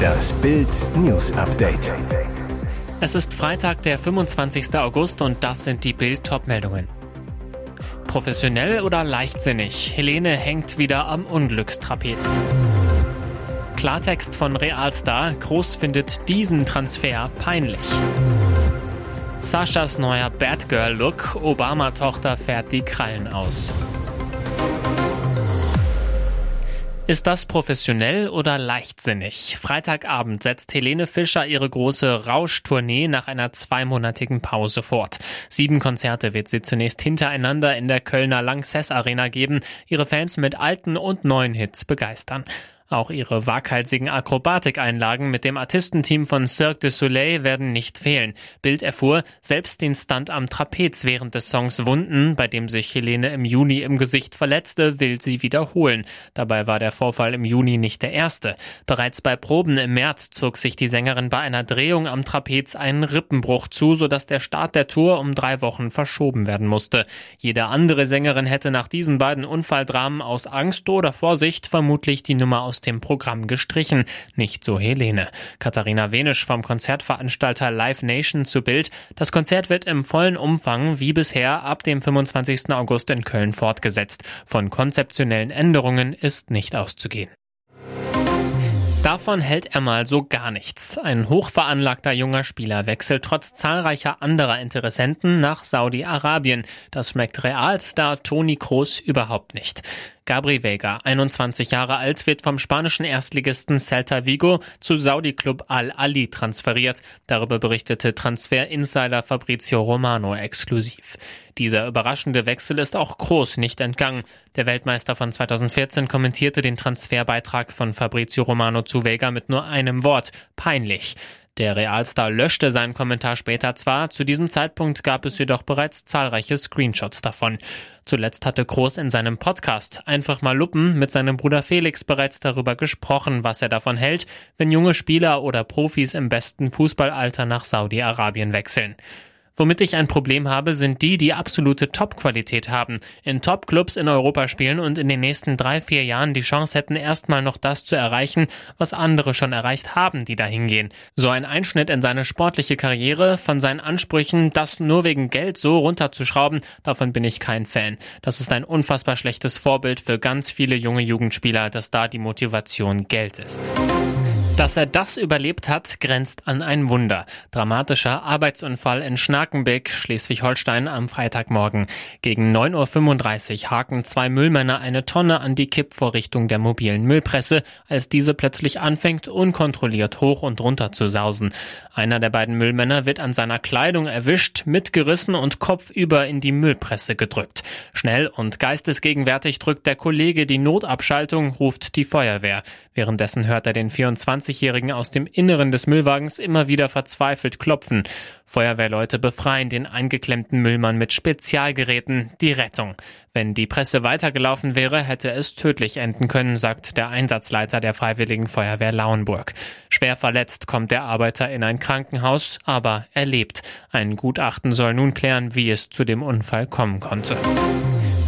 Das Bild News Update. Es ist Freitag, der 25. August und das sind die Bild meldungen Professionell oder leichtsinnig? Helene hängt wieder am Unglückstrapez. Klartext von Realstar. Groß findet diesen Transfer peinlich. Saschas neuer Batgirl-Look. Obama-Tochter fährt die Krallen aus. Ist das professionell oder leichtsinnig? Freitagabend setzt Helene Fischer ihre große Rauschtournee nach einer zweimonatigen Pause fort. Sieben Konzerte wird sie zunächst hintereinander in der Kölner Lanxess Arena geben, ihre Fans mit alten und neuen Hits begeistern. Auch ihre waghalsigen Akrobatikeinlagen mit dem Artistenteam von Cirque du Soleil werden nicht fehlen. Bild erfuhr, selbst den Stunt am Trapez während des Songs Wunden, bei dem sich Helene im Juni im Gesicht verletzte, will sie wiederholen. Dabei war der Vorfall im Juni nicht der erste. Bereits bei Proben im März zog sich die Sängerin bei einer Drehung am Trapez einen Rippenbruch zu, sodass der Start der Tour um drei Wochen verschoben werden musste. Jede andere Sängerin hätte nach diesen beiden Unfalldramen aus Angst oder Vorsicht vermutlich die Nummer aus dem Programm gestrichen. Nicht so Helene. Katharina Wenisch vom Konzertveranstalter Live Nation zu Bild. Das Konzert wird im vollen Umfang wie bisher ab dem 25. August in Köln fortgesetzt. Von konzeptionellen Änderungen ist nicht auszugehen. Davon hält er mal so gar nichts. Ein hochveranlagter junger Spieler wechselt trotz zahlreicher anderer Interessenten nach Saudi-Arabien. Das schmeckt Realstar Toni Kroos überhaupt nicht. Gabri Vega, 21 Jahre alt, wird vom spanischen Erstligisten Celta Vigo zu Saudi-Club Al-Ali transferiert. Darüber berichtete Transfer-Insider Fabrizio Romano exklusiv. Dieser überraschende Wechsel ist auch Groß nicht entgangen. Der Weltmeister von 2014 kommentierte den Transferbeitrag von Fabrizio Romano zu Vega mit nur einem Wort. Peinlich. Der Realstar löschte seinen Kommentar später zwar, zu diesem Zeitpunkt gab es jedoch bereits zahlreiche Screenshots davon. Zuletzt hatte Groß in seinem Podcast Einfach mal Luppen mit seinem Bruder Felix bereits darüber gesprochen, was er davon hält, wenn junge Spieler oder Profis im besten Fußballalter nach Saudi-Arabien wechseln. Womit ich ein Problem habe, sind die, die absolute Top-Qualität haben, in Top-Clubs in Europa spielen und in den nächsten drei, vier Jahren die Chance hätten, erstmal noch das zu erreichen, was andere schon erreicht haben, die da hingehen. So ein Einschnitt in seine sportliche Karriere, von seinen Ansprüchen, das nur wegen Geld so runterzuschrauben, davon bin ich kein Fan. Das ist ein unfassbar schlechtes Vorbild für ganz viele junge Jugendspieler, dass da die Motivation Geld ist. Dass er das überlebt hat, grenzt an ein Wunder. Dramatischer Arbeitsunfall in Schnakenbeck, Schleswig-Holstein am Freitagmorgen. Gegen 9.35 Uhr haken zwei Müllmänner eine Tonne an die Kippvorrichtung der mobilen Müllpresse, als diese plötzlich anfängt, unkontrolliert hoch und runter zu sausen. Einer der beiden Müllmänner wird an seiner Kleidung erwischt, mitgerissen und kopfüber in die Müllpresse gedrückt. Schnell und geistesgegenwärtig drückt der Kollege die Notabschaltung, ruft die Feuerwehr. Währenddessen hört er den 24 20-Jährigen aus dem Inneren des Müllwagens immer wieder verzweifelt klopfen. Feuerwehrleute befreien den eingeklemmten Müllmann mit Spezialgeräten, die Rettung. Wenn die Presse weitergelaufen wäre, hätte es tödlich enden können, sagt der Einsatzleiter der Freiwilligen Feuerwehr Lauenburg. Schwer verletzt kommt der Arbeiter in ein Krankenhaus, aber er lebt. Ein Gutachten soll nun klären, wie es zu dem Unfall kommen konnte.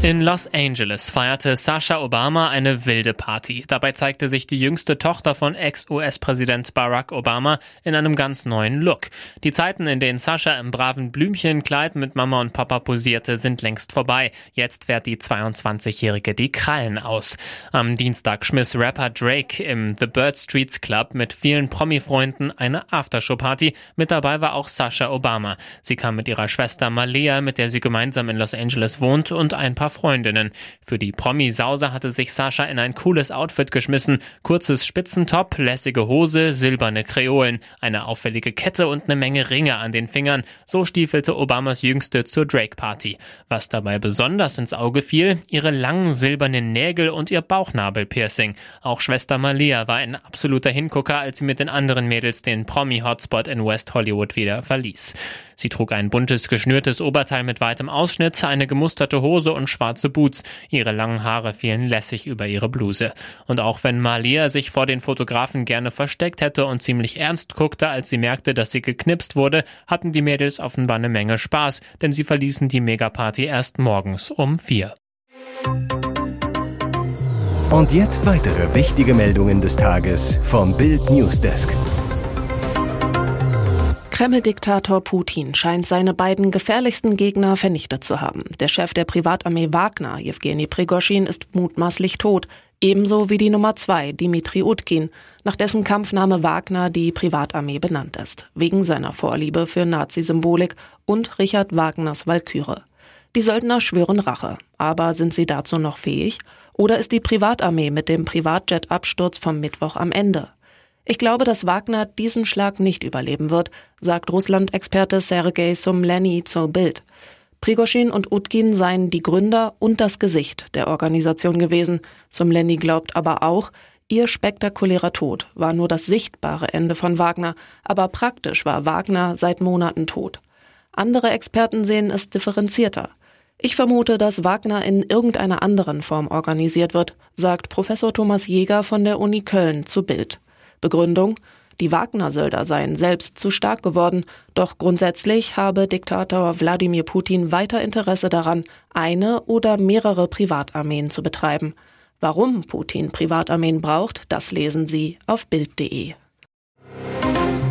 In Los Angeles feierte Sascha Obama eine wilde Party. Dabei zeigte sich die jüngste Tochter von Ex-US-Präsident Barack Obama in einem ganz neuen Look. Die Zeiten, in denen Sascha im braven Blümchenkleid mit Mama und Papa posierte, sind längst vorbei. Jetzt fährt die 22-Jährige die Krallen aus. Am Dienstag schmiss Rapper Drake im The Bird Streets Club mit vielen Promi-Freunden eine Aftershow-Party. Mit dabei war auch Sascha Obama. Sie kam mit ihrer Schwester Malea, mit der sie gemeinsam in Los Angeles wohnt, und ein paar Freundinnen. Für die Promi-Sause hatte sich Sascha in ein cooles Outfit geschmissen. Kurzes Spitzentop, lässige Hose, silberne Kreolen, eine auffällige Kette und eine Menge Ringe an den Fingern. So stiefelte Obamas Jüngste zur Drake-Party. Was dabei besonders ins Auge fiel, ihre langen silbernen Nägel und ihr Bauchnabel-Piercing. Auch Schwester Malia war ein absoluter Hingucker, als sie mit den anderen Mädels den Promi-Hotspot in West Hollywood wieder verließ. Sie trug ein buntes, geschnürtes Oberteil mit weitem Ausschnitt, eine gemusterte Hose und schwarze Boots. Ihre langen Haare fielen lässig über ihre Bluse. Und auch wenn Malia sich vor den Fotografen gerne versteckt hätte und ziemlich ernst guckte, als sie merkte, dass sie geknipst wurde, hatten die Mädels offenbar eine Menge Spaß, denn sie verließen die Megaparty erst morgens um vier. Und jetzt weitere wichtige Meldungen des Tages vom Bild Newsdesk. Kreml-Diktator Putin scheint seine beiden gefährlichsten Gegner vernichtet zu haben. Der Chef der Privatarmee Wagner, Jewgeni Prigoschin, ist mutmaßlich tot, ebenso wie die Nummer zwei, Dimitri Utkin, nach dessen Kampfname Wagner die Privatarmee benannt ist, wegen seiner Vorliebe für Nazi-Symbolik und Richard Wagners Walküre. Die Söldner schwören Rache, aber sind sie dazu noch fähig? Oder ist die Privatarmee mit dem Privatjet-Absturz vom Mittwoch am Ende? Ich glaube, dass Wagner diesen Schlag nicht überleben wird, sagt Russland-Experte Sergei Sumleni zur Bild. Prigoschin und Utkin seien die Gründer und das Gesicht der Organisation gewesen. Sumleni glaubt aber auch, ihr spektakulärer Tod war nur das sichtbare Ende von Wagner, aber praktisch war Wagner seit Monaten tot. Andere Experten sehen es differenzierter. Ich vermute, dass Wagner in irgendeiner anderen Form organisiert wird, sagt Professor Thomas Jäger von der Uni Köln zu Bild. Begründung die Wagner-Söldner seien selbst zu stark geworden, doch grundsätzlich habe Diktator Wladimir Putin weiter Interesse daran, eine oder mehrere Privatarmeen zu betreiben. Warum Putin Privatarmeen braucht, das lesen Sie auf Bild.de.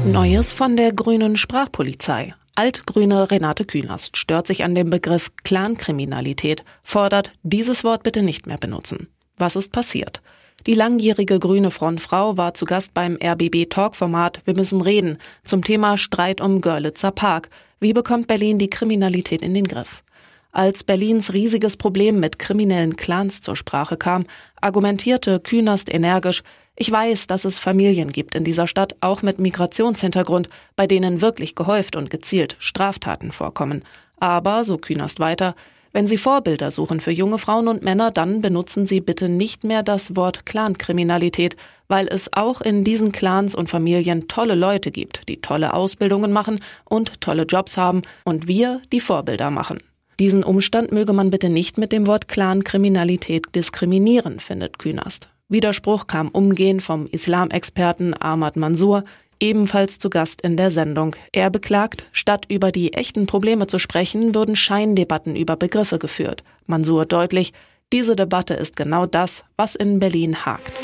Neues von der grünen Sprachpolizei. Altgrüne Renate Künast stört sich an dem Begriff Clankriminalität, fordert, dieses Wort bitte nicht mehr benutzen. Was ist passiert? Die langjährige grüne Frontfrau war zu Gast beim RBB Talk-Format Wir müssen reden zum Thema Streit um Görlitzer Park. Wie bekommt Berlin die Kriminalität in den Griff? Als Berlins riesiges Problem mit kriminellen Clans zur Sprache kam, argumentierte Künast energisch, ich weiß, dass es Familien gibt in dieser Stadt, auch mit Migrationshintergrund, bei denen wirklich gehäuft und gezielt Straftaten vorkommen. Aber, so Künast weiter, wenn Sie Vorbilder suchen für junge Frauen und Männer, dann benutzen Sie bitte nicht mehr das Wort Clankriminalität, weil es auch in diesen Clans und Familien tolle Leute gibt, die tolle Ausbildungen machen und tolle Jobs haben und wir die Vorbilder machen. Diesen Umstand möge man bitte nicht mit dem Wort Clankriminalität diskriminieren, findet Künast. Widerspruch kam umgehend vom Islamexperten Ahmad Mansour, ebenfalls zu Gast in der Sendung. Er beklagt, statt über die echten Probleme zu sprechen, würden Scheindebatten über Begriffe geführt. Mansur deutlich, diese Debatte ist genau das, was in Berlin hakt.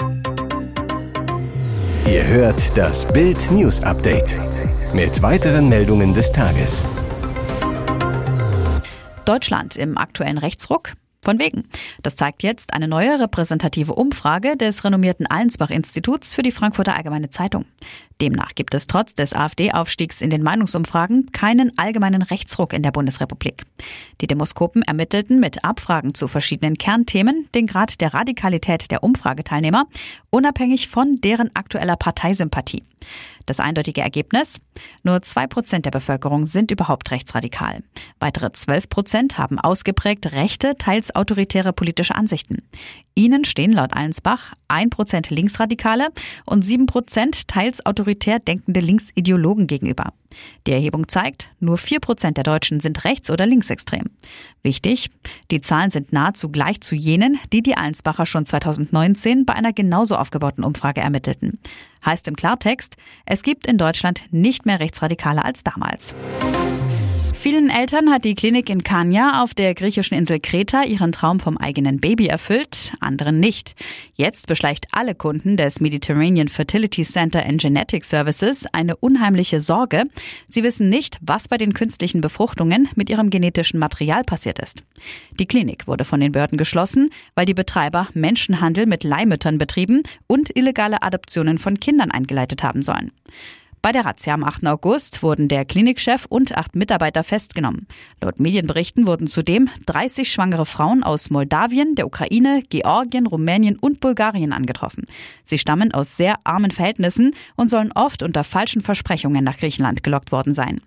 Ihr hört das Bild News Update mit weiteren Meldungen des Tages. Deutschland im aktuellen Rechtsruck. Von wegen. Das zeigt jetzt eine neue repräsentative Umfrage des renommierten Allensbach-Instituts für die Frankfurter Allgemeine Zeitung. Demnach gibt es trotz des AfD-Aufstiegs in den Meinungsumfragen keinen allgemeinen Rechtsruck in der Bundesrepublik. Die Demoskopen ermittelten mit Abfragen zu verschiedenen Kernthemen den Grad der Radikalität der Umfrageteilnehmer, unabhängig von deren aktueller Parteisympathie. Das eindeutige Ergebnis? Nur zwei Prozent der Bevölkerung sind überhaupt rechtsradikal. Weitere zwölf Prozent haben ausgeprägt rechte, teils autoritäre politische Ansichten. Ihnen stehen laut Allensbach ein Prozent Linksradikale und sieben Prozent teils autoritär denkende Linksideologen gegenüber. Die Erhebung zeigt, nur vier Prozent der Deutschen sind rechts- oder linksextrem. Wichtig, die Zahlen sind nahezu gleich zu jenen, die die Allensbacher schon 2019 bei einer genauso aufgebauten Umfrage ermittelten. Heißt im Klartext, es gibt in Deutschland nicht mehr Rechtsradikale als damals. Vielen Eltern hat die Klinik in Kania auf der griechischen Insel Kreta ihren Traum vom eigenen Baby erfüllt, anderen nicht. Jetzt beschleicht alle Kunden des Mediterranean Fertility Center and Genetic Services eine unheimliche Sorge. Sie wissen nicht, was bei den künstlichen Befruchtungen mit ihrem genetischen Material passiert ist. Die Klinik wurde von den Behörden geschlossen, weil die Betreiber Menschenhandel mit Leihmüttern betrieben und illegale Adoptionen von Kindern eingeleitet haben sollen. Bei der Razzia am 8. August wurden der Klinikchef und acht Mitarbeiter festgenommen. Laut Medienberichten wurden zudem 30 schwangere Frauen aus Moldawien, der Ukraine, Georgien, Rumänien und Bulgarien angetroffen. Sie stammen aus sehr armen Verhältnissen und sollen oft unter falschen Versprechungen nach Griechenland gelockt worden sein.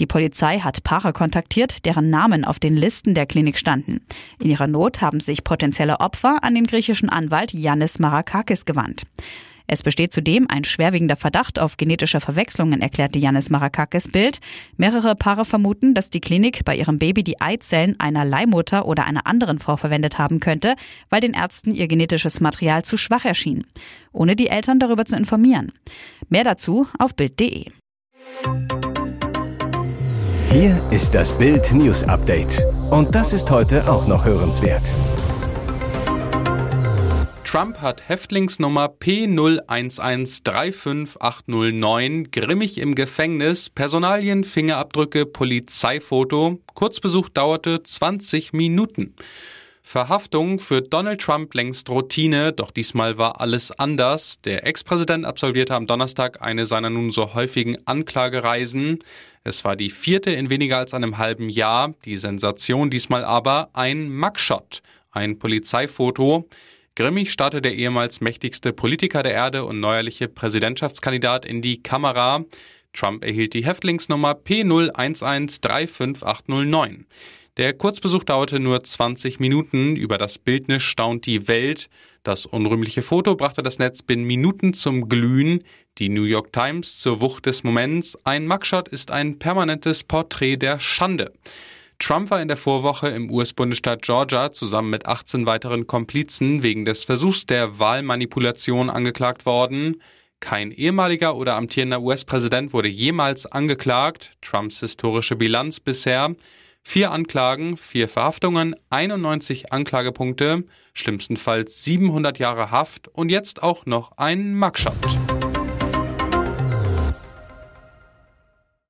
Die Polizei hat Paare kontaktiert, deren Namen auf den Listen der Klinik standen. In ihrer Not haben sich potenzielle Opfer an den griechischen Anwalt Yannis Marakakis gewandt. Es besteht zudem ein schwerwiegender Verdacht auf genetische Verwechslungen, erklärte Janis Marakakis Bild. Mehrere Paare vermuten, dass die Klinik bei ihrem Baby die Eizellen einer Leihmutter oder einer anderen Frau verwendet haben könnte, weil den Ärzten ihr genetisches Material zu schwach erschien, ohne die Eltern darüber zu informieren. Mehr dazu auf Bild.de. Hier ist das Bild News Update. Und das ist heute auch noch hörenswert. Trump hat Häftlingsnummer P01135809 grimmig im Gefängnis, Personalien, Fingerabdrücke, Polizeifoto. Kurzbesuch dauerte 20 Minuten. Verhaftung für Donald Trump längst Routine, doch diesmal war alles anders. Der Ex-Präsident absolvierte am Donnerstag eine seiner nun so häufigen Anklagereisen. Es war die vierte in weniger als einem halben Jahr. Die Sensation diesmal aber ein Mugshot, ein Polizeifoto. Grimmig starrte der ehemals mächtigste Politiker der Erde und neuerliche Präsidentschaftskandidat in die Kamera. Trump erhielt die Häftlingsnummer P01135809. Der Kurzbesuch dauerte nur 20 Minuten. Über das Bildnis staunt die Welt. Das unrühmliche Foto brachte das Netz binnen Minuten zum Glühen. Die New York Times zur Wucht des Moments. Ein Mugshot ist ein permanentes Porträt der Schande. Trump war in der Vorwoche im US-Bundesstaat Georgia zusammen mit 18 weiteren Komplizen wegen des Versuchs der Wahlmanipulation angeklagt worden. Kein ehemaliger oder amtierender US-Präsident wurde jemals angeklagt. Trumps historische Bilanz bisher Vier Anklagen, vier Verhaftungen, 91 Anklagepunkte, schlimmstenfalls 700 Jahre Haft und jetzt auch noch ein Mugshot.